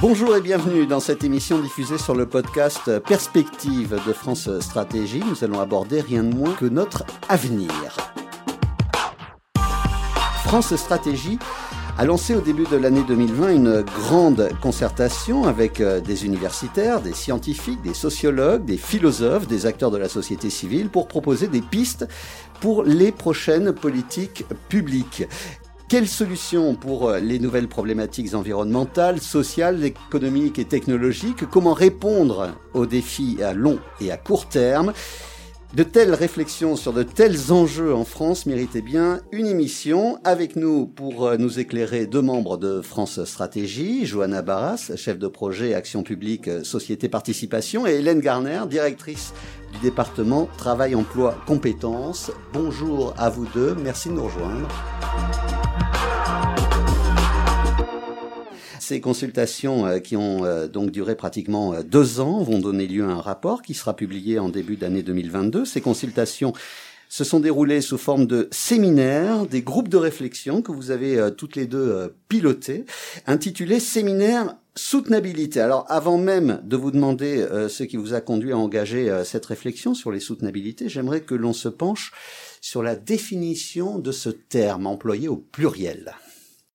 Bonjour et bienvenue dans cette émission diffusée sur le podcast Perspective de France Stratégie. Nous allons aborder rien de moins que notre avenir. France Stratégie a lancé au début de l'année 2020 une grande concertation avec euh, des universitaires, des scientifiques, des sociologues, des philosophes, des acteurs de la société civile pour proposer des pistes pour les prochaines politiques publiques. Quelles solutions pour euh, les nouvelles problématiques environnementales, sociales, économiques et technologiques? Comment répondre aux défis à long et à court terme? De telles réflexions sur de tels enjeux en France méritaient bien une émission. Avec nous pour euh, nous éclairer deux membres de France Stratégie, Johanna Barras, chef de projet Action publique euh, Société Participation, et Hélène Garner, directrice du département Travail, Emploi, Compétences. Bonjour à vous deux, merci de nous rejoindre. Ces consultations euh, qui ont euh, donc duré pratiquement euh, deux ans vont donner lieu à un rapport qui sera publié en début d'année 2022. Ces consultations se sont déroulées sous forme de séminaires, des groupes de réflexion que vous avez toutes les deux pilotés, intitulés Séminaires soutenabilité. Alors avant même de vous demander ce qui vous a conduit à engager cette réflexion sur les soutenabilités, j'aimerais que l'on se penche sur la définition de ce terme employé au pluriel.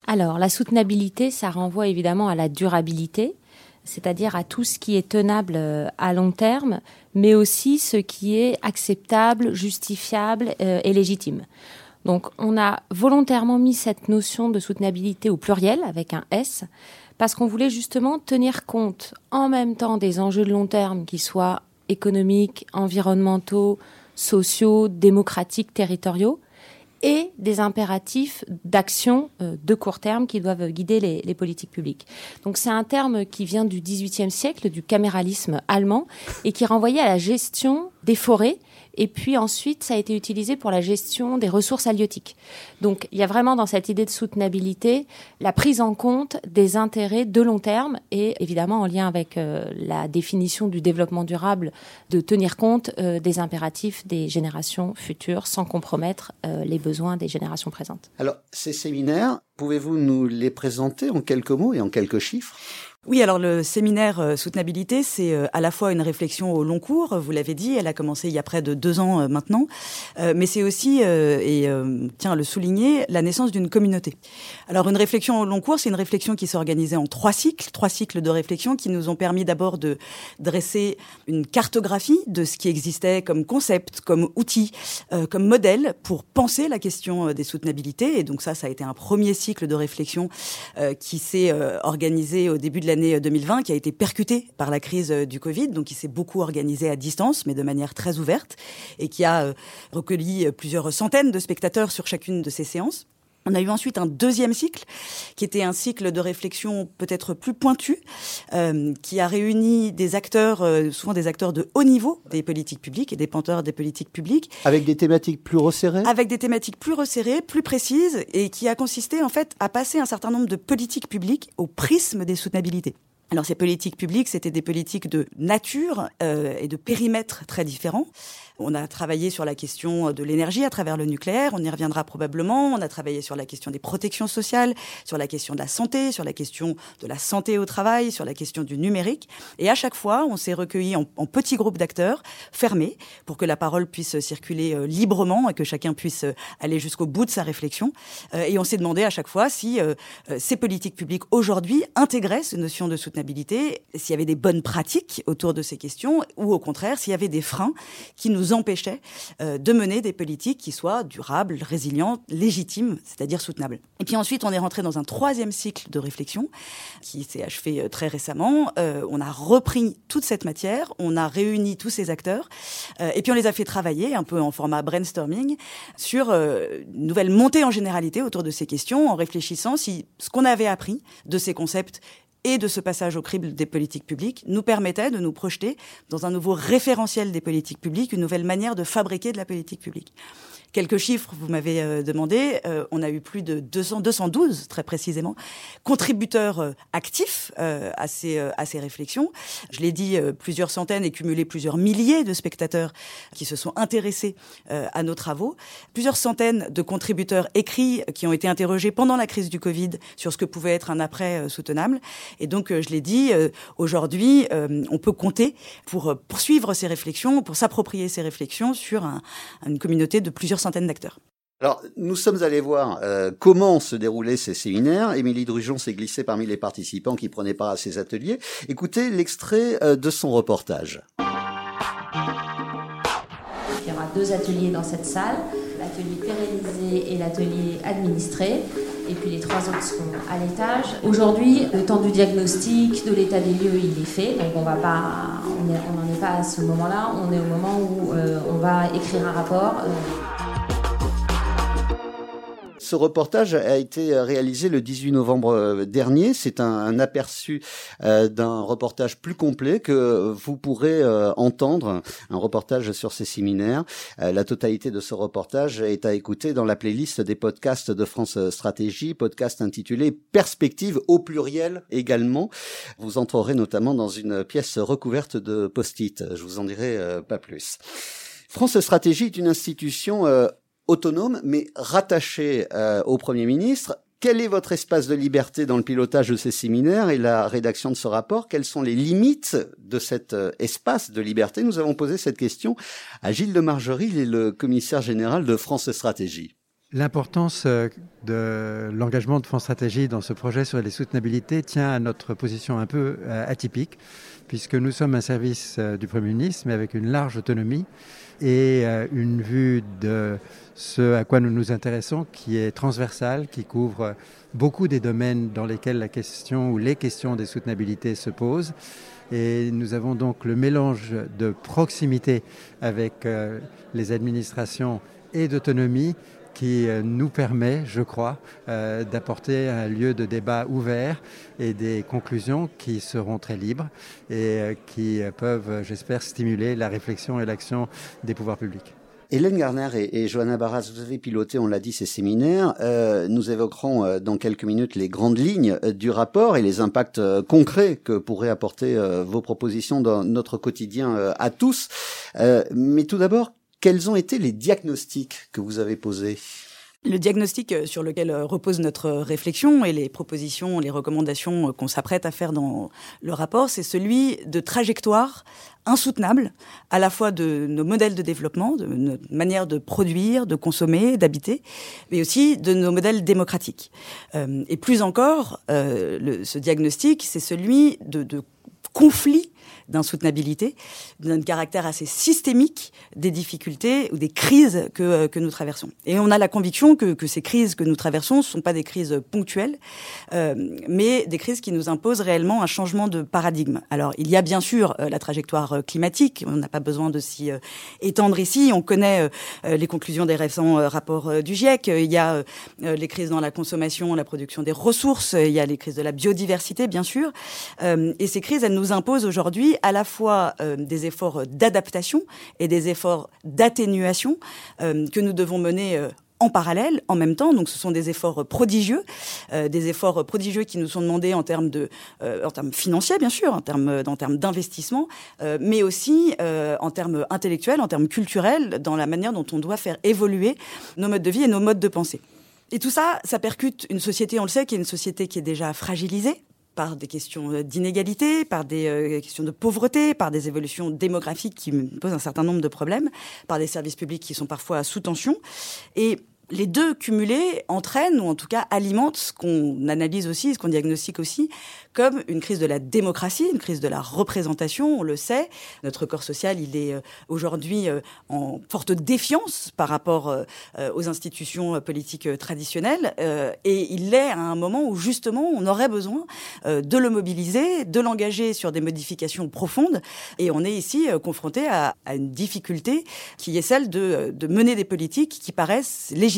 Alors, la soutenabilité, ça renvoie évidemment à la durabilité, c'est-à-dire à tout ce qui est tenable euh, à long terme, mais aussi ce qui est acceptable, justifiable euh, et légitime. Donc, on a volontairement mis cette notion de soutenabilité au pluriel avec un S, parce qu'on voulait justement tenir compte en même temps des enjeux de long terme qui soient économiques, environnementaux, sociaux, démocratiques, territoriaux, et des impératifs d'action euh, de court terme qui doivent guider les, les politiques publiques. Donc c'est un terme qui vient du XVIIIe siècle, du caméralisme allemand, et qui renvoyait à la gestion des forêts et puis ensuite, ça a été utilisé pour la gestion des ressources halieutiques. Donc, il y a vraiment dans cette idée de soutenabilité la prise en compte des intérêts de long terme et évidemment en lien avec euh, la définition du développement durable, de tenir compte euh, des impératifs des générations futures sans compromettre euh, les besoins des générations présentes. Alors, ces séminaires, pouvez-vous nous les présenter en quelques mots et en quelques chiffres? Oui, alors le séminaire euh, soutenabilité, c'est euh, à la fois une réflexion au long cours, vous l'avez dit, elle a commencé il y a près de deux ans euh, maintenant, mais c'est aussi, et tiens à le souligner, la naissance d'une communauté. Alors une réflexion au long cours, c'est une réflexion qui s'est organisée en trois cycles, trois cycles de réflexion qui nous ont permis d'abord de dresser une cartographie de ce qui existait comme concept, comme outil, comme modèle pour penser la question des soutenabilités. Et donc ça, ça a été un premier cycle de réflexion qui s'est organisé au début de la l'année 2020 qui a été percuté par la crise euh, du Covid, donc il s'est beaucoup organisé à distance, mais de manière très ouverte, et qui a euh, recueilli euh, plusieurs centaines de spectateurs sur chacune de ces séances. On a eu ensuite un deuxième cycle, qui était un cycle de réflexion peut-être plus pointu, qui a réuni des acteurs, souvent des acteurs de haut niveau des politiques publiques et des penteurs des politiques publiques. Avec des thématiques plus resserrées? Avec des thématiques plus resserrées, plus précises, et qui a consisté en fait à passer un certain nombre de politiques publiques au prisme des soutenabilités. Alors ces politiques publiques, c'était des politiques de nature euh, et de périmètre très différents. On a travaillé sur la question de l'énergie à travers le nucléaire, on y reviendra probablement. On a travaillé sur la question des protections sociales, sur la question de la santé, sur la question de la santé au travail, sur la question du numérique. Et à chaque fois, on s'est recueilli en, petits groupes d'acteurs fermés pour que la parole puisse circuler euh, librement et que chacun puisse euh, aller jusqu'au bout de sa réflexion. Euh, et on s'est demandé à chaque fois si ces politiques publiques aujourd'hui intégraient cette notion de soutenabilité, s'il y avait des bonnes pratiques autour de ces questions ou au contraire s'il y avait des freins qui nous empêchait euh, de mener des politiques qui soient durables, résilientes, légitimes, c'est-à-dire soutenables. Et puis ensuite, on est rentré dans un troisième cycle de réflexion qui s'est achevé euh, très récemment. Euh, on a repris toute cette matière, on a réuni tous ces acteurs, et puis on les a fait travailler un peu en format brainstorming sur une nouvelle montée en généralité autour de ces questions, en réfléchissant si ce qu'on avait appris de ces concepts et de ce passage au crible des politiques publiques nous permettait de nous projeter dans un nouveau référentiel des politiques publiques, une nouvelle manière de fabriquer de la politique publique. Quelques chiffres, vous m'avez demandé. on a eu plus de 200, 212 très précisément, contributeurs actifs à ces à ces réflexions. Je l'ai dit, plusieurs centaines et cumulé plusieurs milliers de spectateurs qui se sont intéressés à nos travaux, plusieurs centaines de contributeurs écrits qui ont été interrogés pendant la crise du Covid sur ce que pouvait être un après soutenable. Et donc, je l'ai dit, aujourd'hui, on peut compter pour poursuivre ces réflexions, pour s'approprier ces réflexions sur une communauté de plusieurs d'acteurs. Alors, nous sommes allés voir euh, comment se déroulaient ces séminaires. Émilie Drujon s'est glissée parmi les participants qui prenaient part à ces ateliers. Écoutez l'extrait euh, de son reportage. Il y aura deux ateliers dans cette salle, l'atelier pérennisé et l'atelier administré et puis les trois autres seront à l'étage. Aujourd'hui, le temps du diagnostic, de l'état des lieux, il est fait, donc on va pas, on n'en est pas à ce moment-là, on est au moment où euh, on va écrire un rapport. Ce reportage a été réalisé le 18 novembre euh, dernier. C'est un, aperçu euh, d'un reportage plus complet que vous pourrez euh, entendre, un reportage sur ces séminaires. la totalité de ce reportage est à écouter dans la playlist des podcasts de France Stratégie, podcast intitulé Perspective au pluriel également. Vous entrerez notamment dans une pièce recouverte de post-it. Je vous en dirai pas plus. France Stratégie est une institution autonome mais rattaché euh, au Premier ministre. Quel est votre espace de liberté dans le pilotage de ces séminaires et la rédaction de ce rapport? Quelles sont les limites de cet euh, espace de liberté? Nous avons posé cette question à Gilles de Margerie, le commissaire général de France Stratégie. L'importance euh, de l'engagement de France Stratégie dans ce projet sur les soutenabilités tient à notre position un peu atypique, puisque nous sommes un service du Premier ministre, mais avec une large autonomie et une vue de ce à quoi nous nous intéressons, qui est transversal, qui couvre beaucoup des domaines dans lesquels la question ou les questions des soutenabilités se posent. Et nous avons donc le mélange de proximité avec euh, les administrations et d'autonomie qui euh, nous permet, je crois, euh, d'apporter un lieu de débat ouvert et des conclusions qui seront très libres et qui peuvent, j'espère, stimuler la réflexion et l'action des pouvoirs publics. Hélène Garner et, Johanna Barras, vous avez piloté, on l'a dit, ces séminaires. Euh, nous évoquerons euh, dans quelques minutes les grandes lignes euh, du rapport et les impacts concrets que pourraient apporter vos propositions dans notre quotidien à tous. mais tout d'abord, quels ont été les diagnostics que vous avez posés? Le diagnostic euh, sur lequel euh, repose notre réflexion et les propositions, les recommandations euh, qu'on s'apprête à faire dans le rapport, c'est celui de trajectoire insoutenable, à la fois de nos modèles de développement, de notre manière de produire, de consommer, d'habiter, mais aussi de nos modèles démocratiques. et plus encore, ce diagnostic, c'est celui de, de conflits d'insoutenabilité, d'un caractère assez systémique des difficultés ou des crises que, euh, que nous traversons. Et on a la conviction que, que ces crises que nous traversons ne sont pas des crises ponctuelles, euh, mais des crises qui nous imposent réellement un changement de paradigme. Alors, il y a bien sûr euh, la trajectoire climatique, on n'a pas besoin de s'y étendre ici, on connaît les conclusions des récents rapports du GIEC, il y a les crises dans la consommation, la production des ressources, il y a les crises de la biodiversité, bien sûr, et ces crises, elles nous imposent aujourd'hui à la fois euh, des efforts d'adaptation et des efforts d'atténuation euh, que nous devons mener euh, en parallèle, en même temps. Donc, ce sont des efforts prodigieux, des efforts prodigieux qui nous sont demandés en termes de, en termes financiers, bien sûr, en termes, en termes d'investissement, mais aussi en termes intellectuels, en termes culturels, dans la manière dont on doit faire évoluer nos modes de vie et nos modes de pensée. Et tout ça, ça percute une société, on le sait, qui est une société qui est déjà fragilisée, par des questions euh, d'inégalité, par des euh, questions de pauvreté, par des évolutions démographiques qui posent un certain nombre de problèmes, par des services publics qui sont parfois sous tension. Et les deux cumulés entraînent, ou en tout cas alimentent ce qu'on analyse aussi, ce qu'on diagnostique aussi, comme une crise de la démocratie, une crise de la représentation, on le sait. Notre corps social, il est euh, aujourd'hui euh, en forte défiance par rapport euh, aux institutions politiques traditionnelles, et il l'est à un moment où justement on aurait besoin de le mobiliser, de l'engager sur des modifications profondes, et on est ici confronté à, une difficulté qui est celle de, de mener des politiques qui paraissent légitimes,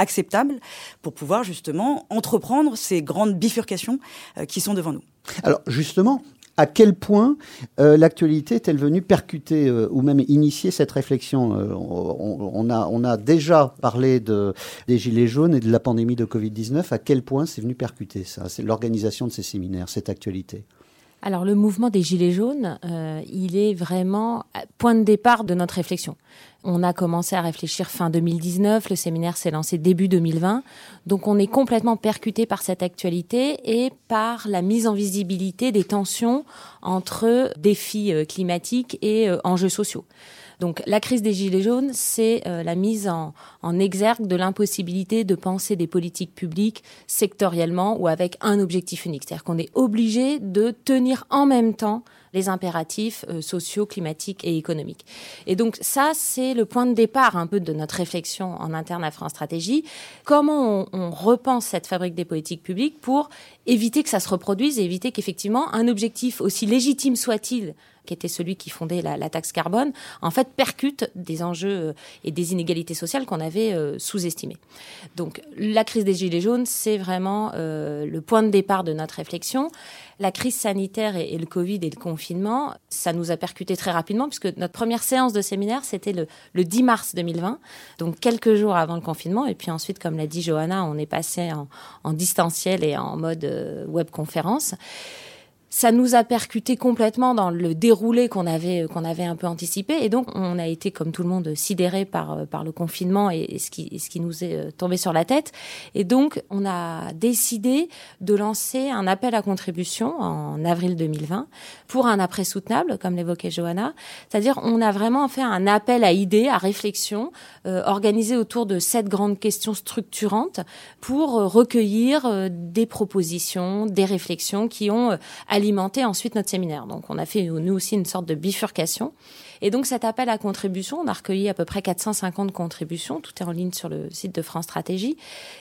acceptable pour pouvoir justement entreprendre ces grandes bifurcations euh, qui sont devant nous. Alors justement, à quel point euh, l'actualité est-elle venue percuter euh, ou même initier cette réflexion on, a, on a déjà parlé de, des Gilets jaunes et de la pandémie de Covid-19. À quel point c'est venu percuter ça C'est l'organisation de ces séminaires, cette actualité? Alors le mouvement des Gilets jaunes, euh, il est vraiment point de départ de notre réflexion. On a commencé à réfléchir fin 2019, le séminaire s'est lancé début 2020, donc on est complètement percuté par cette actualité et par la mise en visibilité des tensions entre défis euh, climatiques et euh, enjeux sociaux. Donc la crise des Gilets jaunes, c'est euh, la mise en, en exergue de l'impossibilité de penser des politiques publiques sectoriellement ou avec un objectif unique. C'est-à-dire qu'on est obligé de tenir en même temps les impératifs euh, sociaux, climatiques et économiques. Et donc ça, c'est le point de départ un peu de notre réflexion en interne à France Stratégie. Comment on, on repense cette fabrique des politiques publiques pour éviter que ça se reproduise et éviter qu'effectivement un objectif aussi légitime soit-il qui était celui qui fondait la, taxe carbone, en fait percute des enjeux euh, et des inégalités sociales qu'on avait euh, sous-estimées. Donc la crise des Gilets jaunes, c'est vraiment euh, le point de départ de notre réflexion. La crise sanitaire et, le Covid et le confinement, ça nous a percuté très rapidement puisque notre première séance de séminaire, c'était le, le 10 mars 2020, donc quelques jours avant le confinement. Et puis ensuite, comme l'a dit Johanna, on est passé en, distanciel et en mode euh, web conférence ça nous a percuté complètement dans le déroulé qu'on avait qu'on avait un peu anticipé. Et donc on a été comme tout le monde sidéré par euh, par le confinement et, ce qui ce qui nous est euh, tombé sur la tête. Et donc on a décidé de lancer un appel à contribution en avril 2020 pour un après soutenable comme l'évoquait Johanna. C'est-à-dire on a vraiment fait un appel à idées à réflexion euh, organisé autour de sept grandes questions structurantes pour euh, recueillir euh, des propositions des réflexions qui ont alimenter ensuite notre séminaire. Donc on a fait nous aussi une sorte de bifurcation. Et donc cet appel à contribution, on a recueilli à peu près 450 contributions, tout est en ligne sur le site de France Stratégie,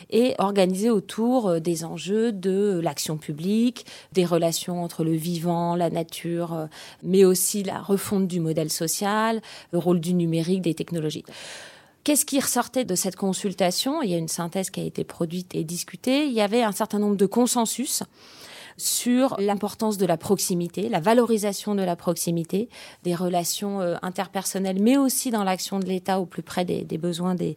et organisé autour euh, des enjeux de l'action publique, des relations entre le vivant, la nature, euh, mais aussi la refonte du modèle social, le rôle du numérique, des technologies. Qu'est-ce qui ressortait de cette consultation? Il y a une synthèse qui a été produite et discutée. Il y avait un certain nombre de consensus sur l'importance de la proximité, la valorisation de la proximité, des relations euh, interpersonnelles, mais aussi dans l'action de l'État au plus près des, besoins des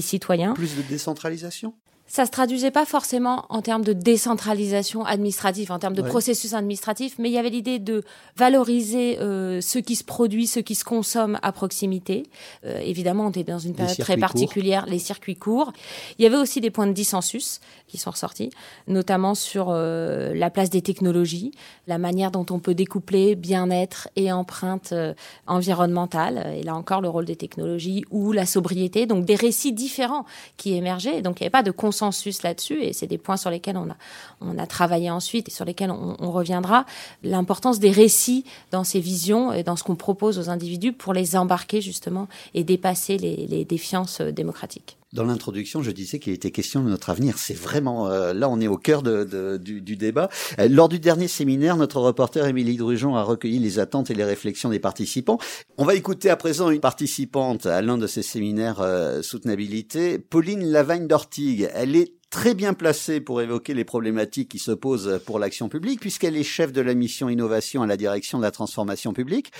citoyens. Plus de décentralisation? Ça se traduisait pas forcément en termes de décentralisation administrative, en termes de ouais. processus administratif, mais il y avait l'idée de valoriser euh, ce qui se produit, ce qui se consomme à proximité. Euh, évidemment, on était dans une période très particulière, courts. les circuits courts. Il y avait aussi des points de dissensus qui sont ressortis, notamment sur euh, la place des technologies, la manière dont on peut découpler bien-être et empreinte euh, environnementale, et là encore le rôle des technologies ou la sobriété, donc des récits différents qui émergeaient. Donc il n'y avait pas de consensus consensus là-dessus et c'est des points sur lesquels on a, on a travaillé ensuite et sur lesquels on, reviendra. L'importance des récits dans ces visions et dans ce qu'on propose aux individus pour les embarquer justement et dépasser les, les défiances démocratiques. Dans l'introduction, je disais qu'il était question de notre avenir. C'est vraiment euh, là, on est au cœur de, de, du, du, débat. Euh, lors du dernier séminaire, notre reporter Émilie Drujon a recueilli les attentes et les réflexions des participants. On va écouter à présent une participante à l'un de ces séminaires euh, soutenabilité, Pauline Lavagne d'Ortigue. Elle est très bien placée pour évoquer les problématiques qui se posent pour l'action publique, puisqu'elle est chef de la mission innovation à la direction de la transformation publique.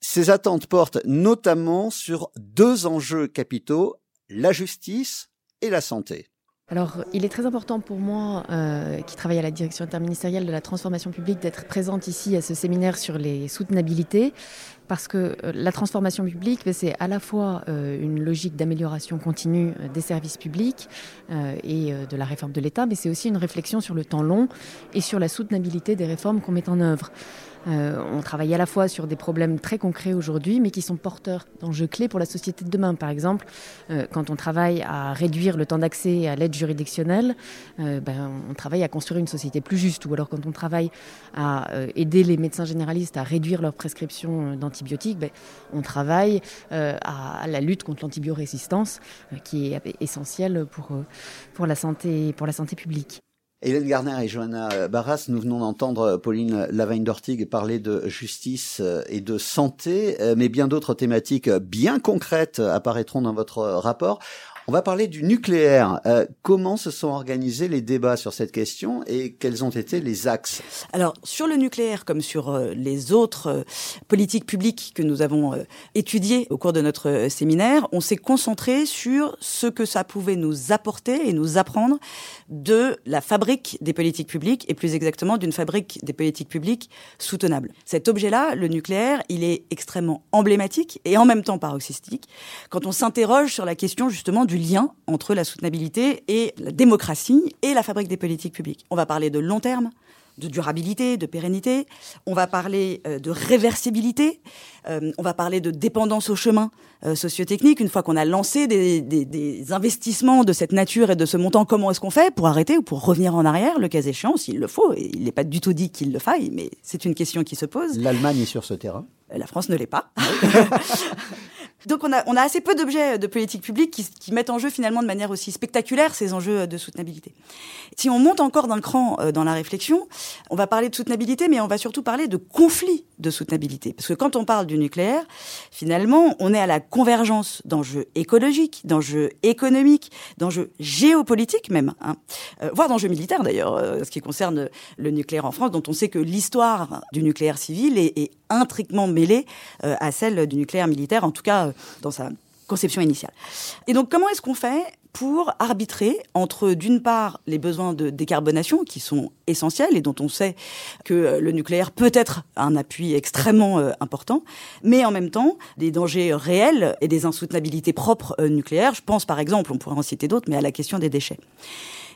Ces attentes portent notamment sur deux enjeux capitaux la justice et la santé. Alors, il est très important pour moi, euh, qui travaille à la direction interministérielle de la transformation publique, d'être présente ici à ce séminaire sur les soutenabilités, parce que euh, la transformation publique, c'est à la fois euh, une logique d'amélioration continue des services publics et de la réforme de l'État, mais c'est aussi une réflexion sur le temps long et sur la soutenabilité des réformes qu'on met en œuvre. Euh, on travaille à la fois sur des problèmes très concrets aujourd'hui, mais qui sont porteurs d'enjeux clés pour la société de demain. Par exemple, euh, quand on travaille à réduire le temps d'accès à l'aide juridictionnelle, euh, ben, on travaille à construire une société plus juste. Ou alors quand on travaille à aider les médecins généralistes à réduire leur prescription d'antibiotiques, ben, on travaille à, à la lutte contre l'antibiorésistance, qui est essentielle pour, pour, la santé, pour la santé publique. Hélène Garner et Johanna Barras, nous venons d'entendre Pauline Lavagne d'Ortigue parler de justice et de santé, mais bien d'autres thématiques bien concrètes apparaîtront dans votre rapport. On va parler du nucléaire. Euh, comment se sont organisés les débats sur cette question et quels ont été les axes? Alors, sur le nucléaire, comme sur euh, les autres euh, politiques publiques que nous avons étudiées au cours de notre séminaire, on s'est concentré sur ce que ça pouvait nous apporter et nous apprendre de la fabrique des politiques publiques et plus exactement d'une fabrique des politiques publiques soutenables. Cet objet-là, le nucléaire, il est extrêmement emblématique et en même temps paroxystique quand on s'interroge sur la question justement du lien entre la soutenabilité et la démocratie et la fabrique des politiques publiques. On va parler de long terme, de durabilité, de pérennité. On va parler euh, de réversibilité. Euh, on va parler de dépendance au chemin euh, sociotechnique. Une fois qu'on a lancé des, des, des, investissements de cette nature et de ce montant, comment est-ce qu'on fait pour arrêter ou pour revenir en arrière, le cas échéant, s'il le faut Et il n'est pas du tout dit qu'il le faille, mais c'est une question qui se pose. L'Allemagne est sur ce terrain. La France ne l'est pas. Donc on a, assez peu d'objets de politique publique qui, mettent en jeu finalement de manière aussi spectaculaire ces enjeux de soutenabilité. Si on monte encore d'un cran dans la réflexion, on va parler de soutenabilité, mais on va surtout parler de conflit de soutenabilité. Parce que quand on parle du nucléaire, finalement, on est à la convergence d'enjeux écologiques, d'enjeux économiques, d'enjeux géopolitiques même, hein, euh, voire d'enjeux militaires d'ailleurs, euh, ce qui concerne le nucléaire en France, dont on sait que l'histoire du nucléaire civil est, est intriquement mêlée euh, à celle du nucléaire militaire, en tout cas dans sa conception initiale. Et donc, comment est-ce qu'on fait pour arbitrer entre, d'une part, les besoins de décarbonation qui sont essentiels et dont on sait que euh, le nucléaire peut être un appui extrêmement euh, important, mais en même temps des dangers réels et des insoutenabilités propres euh, nucléaires. Je pense par exemple, on pourrait en citer d'autres, mais à la question des déchets.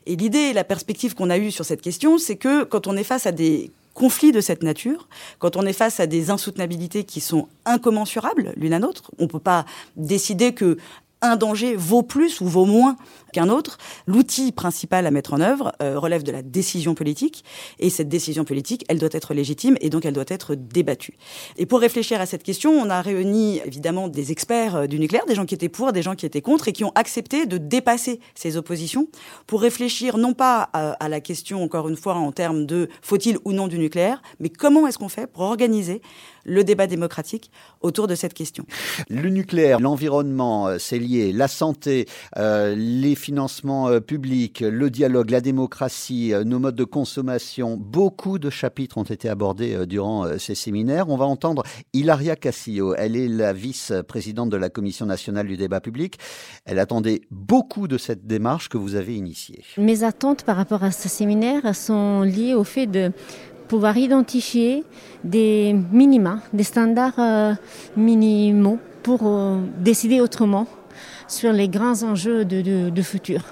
Et l'idée la perspective qu'on a eue sur cette question, c'est que quand on est face à des conflits de cette nature, quand on est face à des insoutenabilités qui sont incommensurables l'une à l'autre, on ne peut pas décider que un danger vaut plus ou vaut moins qu'un autre. L'outil principal à mettre en œuvre euh, relève de la décision politique et cette décision politique, elle doit être légitime et donc elle doit être débattue. Et pour réfléchir à cette question, on a réuni évidemment des experts euh, du nucléaire, des gens qui étaient pour, des gens qui étaient contre et qui ont accepté de dépasser ces oppositions pour réfléchir non pas à, à la question encore une fois en termes de faut-il ou non du nucléaire, mais comment est-ce qu'on fait pour organiser le débat démocratique autour de cette question. Le nucléaire, l'environnement, euh, c'est lié, la santé, euh, les financements euh, publics, le dialogue, la démocratie, nos modes de consommation. Beaucoup de chapitres ont été abordés durant ces séminaires. On va entendre Hilaria Cassillo. Elle est la vice-présidente de la Commission nationale du débat public. Elle attendait beaucoup de cette démarche que vous avez initiée. Mes attentes par rapport à ce séminaire sont liées au fait de pouvoir identifier des minima, des standards euh, minimaux pour euh, décider autrement sur les grands enjeux de, futur.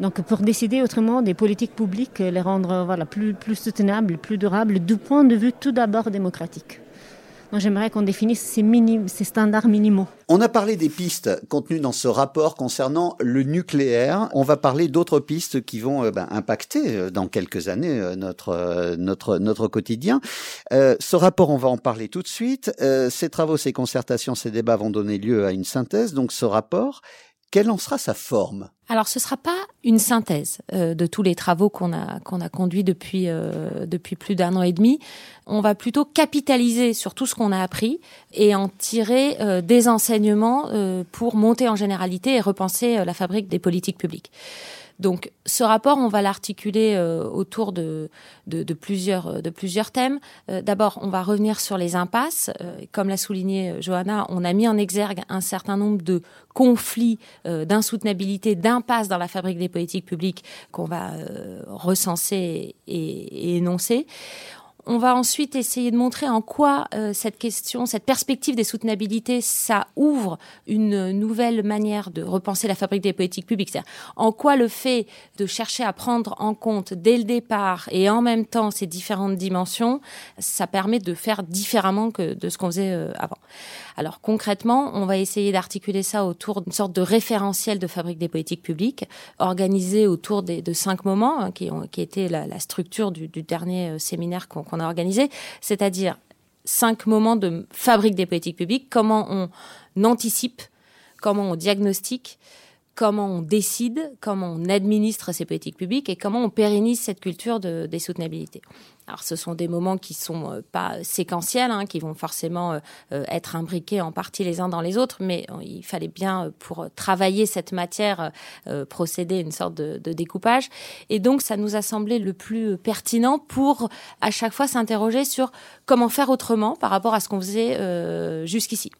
Donc pour décider autrement des politiques publiques, les rendre voilà, plus, plus soutenables, plus durables, du point de vue tout d'abord démocratique. J'aimerais qu'on définisse ces, standards minimaux. On a parlé des pistes contenues dans ce rapport concernant le nucléaire. On va parler d'autres pistes qui vont euh, ben, impacter euh, dans quelques années euh, notre notre quotidien. Ce rapport, on va en parler tout de suite. Ces travaux, ces concertations, ces débats vont donner lieu à une synthèse. Donc ce rapport, quelle en sera sa forme? Alors, ce sera pas une synthèse euh, de tous les travaux qu'on a qu'on a conduits depuis euh, depuis plus d'un an et demi. On va plutôt capitaliser sur tout ce qu'on a appris et en tirer euh, des enseignements pour monter en généralité et repenser la fabrique des politiques publiques. Donc, ce rapport, on va l'articuler euh, autour de, plusieurs, thèmes. Euh, D'abord, on va revenir sur les impasses. Euh, comme l'a souligné Johanna, on a mis en exergue un certain nombre de conflits, d'insoutenabilité, d'impasses dans la fabrique des politiques publiques qu'on va recenser et énoncer. On va ensuite essayer de montrer en quoi euh, cette question, cette perspective des soutenabilités, ça ouvre une nouvelle manière de repenser la fabrique des politiques publiques. C'est-à-dire en quoi le fait de chercher à prendre en compte dès le départ et en même temps ces différentes dimensions, ça permet de faire différemment que de ce qu'on faisait euh, avant. Alors concrètement, on va essayer d'articuler ça autour d'une sorte de référentiel de fabrique des politiques publiques, organisé autour des, de cinq moments, hein, qui, ont, qui étaient la, la structure du, du dernier euh, séminaire qu'on a organisé, c'est-à-dire cinq moments de fabrique des politiques publiques, comment on anticipe, comment on diagnostique, comment on décide, comment on administre ces politiques publiques et comment on pérennise cette culture de, des soutenabilité. Alors, ce sont des moments qui sont euh, pas séquentiels, hein, qui vont forcément euh, euh, être imbriqués en partie les uns dans les autres, mais il fallait bien, pour travailler cette matière, procéder à une sorte de, de, découpage. Et donc, ça nous a semblé le plus pertinent pour à chaque fois s'interroger sur comment faire autrement par rapport à ce qu'on faisait jusqu'ici.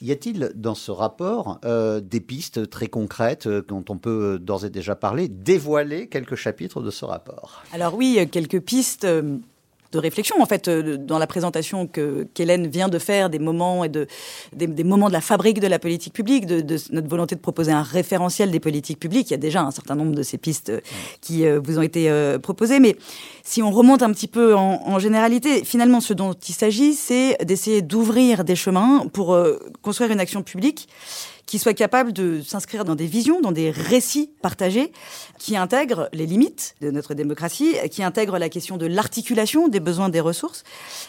Y a-t-il dans ce rapport euh, des pistes très concrètes euh, dont on peut euh, d'ores et déjà parler, dévoiler quelques chapitres de ce rapport? Alors oui, quelques pistes de réflexion en fait euh, dans la présentation que qu'Hélène vient de faire des moments et de des, moments de la fabrique de la politique publique, de, notre volonté de proposer un référentiel des politiques publiques. Il y a déjà un certain nombre de ces pistes euh, qui euh, vous ont été proposées, mais si on remonte un petit peu en généralité, finalement, ce dont il s'agit, c'est d'essayer d'ouvrir des chemins pour construire une action publique qui soit capable de s'inscrire dans des visions, dans des récits partagés, qui intègrent les limites de notre démocratie, qui intègrent la question de l'articulation des besoins des ressources,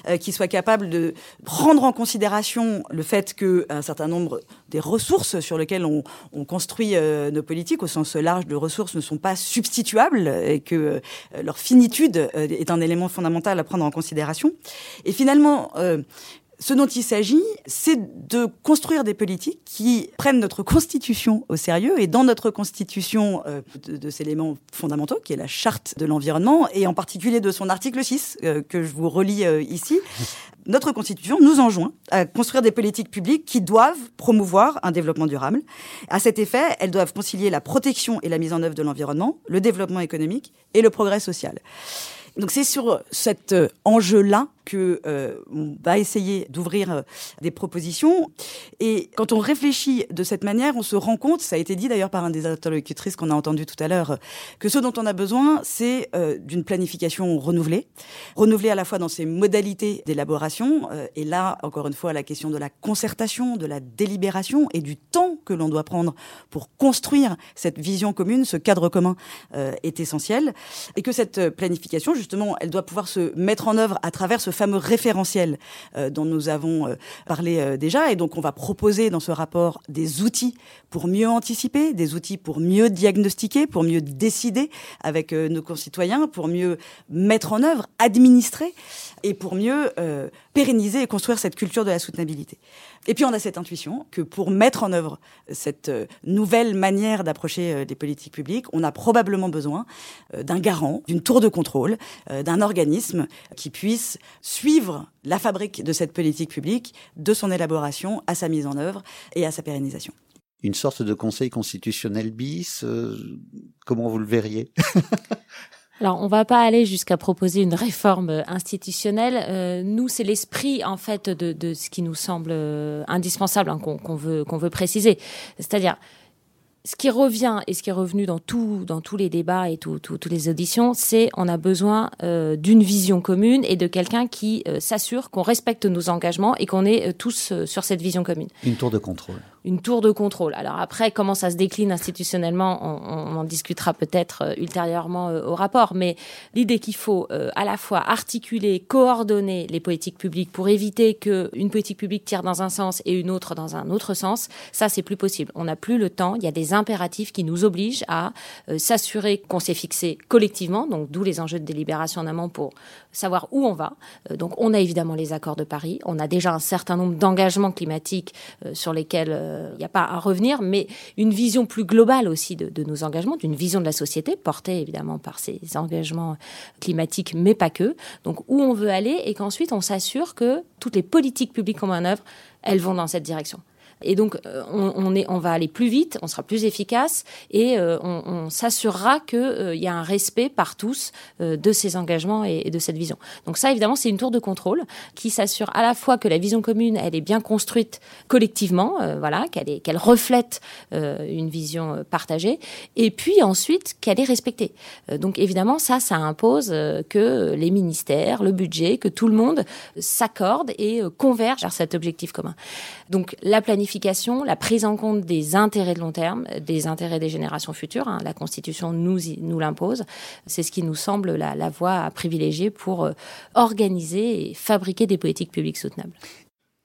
euh, qui soit capable de prendre en considération le fait qu'un certain nombre des ressources sur lesquelles on, on construit euh, nos politiques, au sens large de ressources, ne sont pas substituables et que euh, leur finitude est un élément fondamental à prendre en considération. Et finalement, ce dont il s'agit, c'est de construire des politiques qui prennent notre constitution au sérieux et dans notre constitution euh, de, ces éléments fondamentaux, qui est la charte de l'environnement, et en particulier de son article 6, euh, que je vous relis euh, ici, notre constitution nous enjoint à construire des politiques publiques qui doivent promouvoir un développement durable. À cet effet, elles doivent concilier la protection et la mise en œuvre de l'environnement, le développement économique et le progrès social. Donc c'est sur cet enjeu-là que euh, on va essayer d'ouvrir euh, des propositions. Et quand on réfléchit de cette manière, on se rend compte, ça a été dit d'ailleurs par un des interlocutrices qu'on a entendu tout à l'heure, que ce dont on a besoin, c'est euh, d'une planification renouvelée, renouvelée à la fois dans ses modalités d'élaboration, et là, encore une fois, la question de la concertation, de la délibération et du temps que l'on doit prendre pour construire cette vision commune, ce cadre commun est essentiel, et que cette planification, justement, elle doit pouvoir se mettre en œuvre à travers ce fameux référentiel euh, dont nous avons euh, parlé euh, déjà. Et donc, on va proposer dans ce rapport des outils pour mieux anticiper, des outils pour mieux diagnostiquer, pour mieux décider avec nos concitoyens, pour mieux mettre en œuvre, administrer et pour mieux pérenniser et construire cette culture de la soutenabilité. Et puis on a cette intuition que pour mettre en œuvre cette nouvelle manière d'approcher des politiques publiques, on a probablement besoin d'un garant, d'une tour de contrôle, d'un organisme qui puisse suivre la fabrique de cette politique publique, de son élaboration à sa mise en œuvre et à sa pérennisation. Une sorte de conseil constitutionnel bis, euh, comment vous le verriez? Alors, on va pas aller jusqu'à proposer une réforme institutionnelle. Euh, nous, c'est l'esprit en fait de, de, ce qui nous semble euh, indispensable hein, qu'on veut qu'on veut préciser. C'est-à-dire, ce qui revient et ce qui est revenu dans tout, dans tous les débats et tout, toutes les auditions, c'est on a besoin euh, d'une vision commune et de quelqu'un qui euh, s'assure qu'on respecte nos engagements et qu'on est euh, tous sur cette vision commune. Une tour de contrôle. Une tour de contrôle. Alors après, comment ça se décline institutionnellement, on, on en discutera peut-être ultérieurement au rapport. Mais l'idée qu'il faut à la fois articuler, coordonner les politiques publiques pour éviter que une politique publique tire dans un sens et une autre dans un autre sens, ça c'est plus possible. On n'a plus le temps. Il y a des impératifs qui nous obligent à euh, s'assurer qu'on s'est fixé collectivement, donc d'où les enjeux de délibération en amont pour savoir où on va. Euh, donc on a évidemment les accords de Paris, on a déjà un certain nombre d'engagements climatiques euh, sur lesquels il n'y a pas à revenir, mais une vision plus globale aussi de, de nos engagements, d'une vision de la société portée évidemment par ces engagements climatiques, mais pas que. Donc où on veut aller et qu'ensuite on s'assure que toutes les politiques publiques qu'on met en œuvre, elles vont dans cette direction. Et donc, euh, on, est, on va aller plus vite, on sera plus efficace et euh, on, s'assurera qu'il euh, y a un respect par tous de ces engagements et, de cette vision. Donc ça, évidemment, c'est une tour de contrôle qui s'assure à la fois que la vision commune, elle est bien construite collectivement, voilà, qu'elle qu'elle reflète une vision partagée, et puis ensuite qu'elle est respectée. donc évidemment, ça, ça impose que les ministères, le budget, que tout le monde s'accorde et converge vers cet objectif commun. Donc la planification, la prise en compte des intérêts de long terme, des intérêts des générations futures, hein, la Constitution nous, nous l'impose, c'est ce qui nous semble la, voie à privilégier pour euh, organiser et fabriquer des politiques publiques soutenables.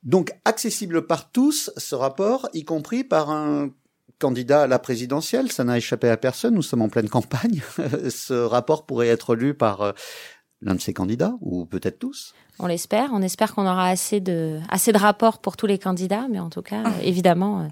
Donc accessible par tous, ce rapport, y compris par un candidat à la présidentielle, ça n'a échappé à personne, nous sommes en pleine campagne. Ce rapport pourrait être lu par euh, l'un de ces candidats, ou peut-être tous? On l'espère, on espère qu'on aura assez de, assez de rapports pour tous les candidats, mais en tout cas, évidemment,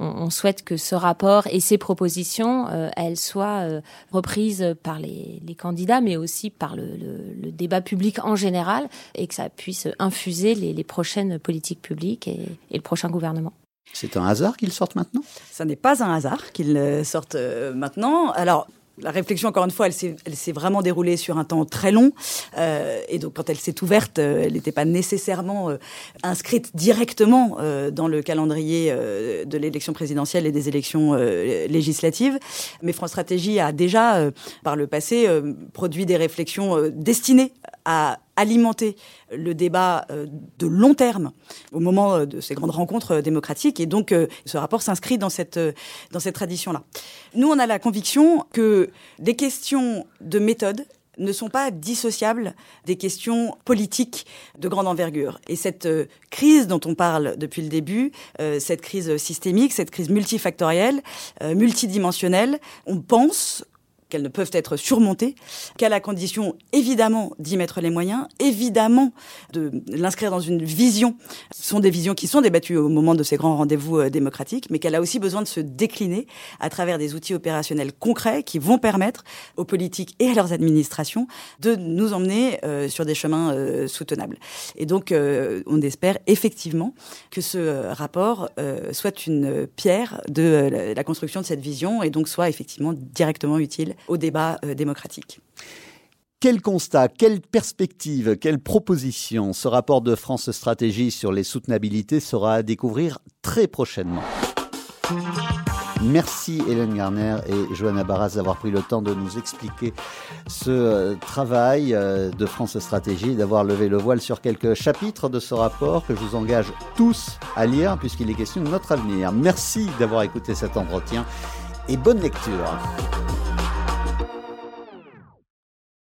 on, souhaite que ce rapport et ces propositions, euh, elles soient euh, reprises par les, candidats, mais aussi par le, débat public en général, et que ça puisse infuser les, prochaines politiques publiques et, le prochain gouvernement. C'est un hasard qu'ils sortent maintenant? Ça n'est pas un hasard qu'ils sortent euh, maintenant. Alors, la réflexion, encore une fois, elle s'est vraiment déroulée sur un temps très long. Euh, et donc, quand elle s'est ouverte, euh, elle n'était pas nécessairement euh, inscrite directement dans le calendrier de l'élection présidentielle et des élections législatives. Mais France Stratégie a déjà, par le passé, produit des réflexions destinées à alimenter le débat euh, de long terme au moment euh, de ces grandes rencontres euh, démocratiques. Et donc, ce rapport s'inscrit dans cette, dans cette tradition-là. Nous, on a la conviction que des questions de méthode ne sont pas dissociables des questions politiques de grande envergure. Et cette crise dont on parle depuis le début, cette crise systémique, cette crise multifactorielle, multidimensionnelle, on pense qu'elles ne peuvent être surmontées, qu'à la condition évidemment d'y mettre les moyens, évidemment de l'inscrire dans une vision. Ce sont des visions qui sont débattues au moment de ces grands rendez-vous euh, démocratiques, mais qu'elle a aussi besoin de se décliner à travers des outils opérationnels concrets qui vont permettre aux politiques et à leurs administrations de nous emmener euh, sur des chemins euh, soutenables. Et donc, on espère effectivement que ce rapport soit une pierre de la construction de cette vision et donc soit effectivement directement utile au débat euh, démocratique. Quel constat, quelle perspective, quelle proposition ce rapport de France Stratégie sur les soutenabilités sera à découvrir très prochainement? Merci Hélène Garner et Johanna Barras d'avoir pris le temps de nous expliquer ce euh, travail euh, de France Stratégie, d'avoir levé le voile sur quelques chapitres de ce rapport que je vous engage tous à lire puisqu'il est question de notre avenir. Merci d'avoir écouté cet entretien et bonne lecture.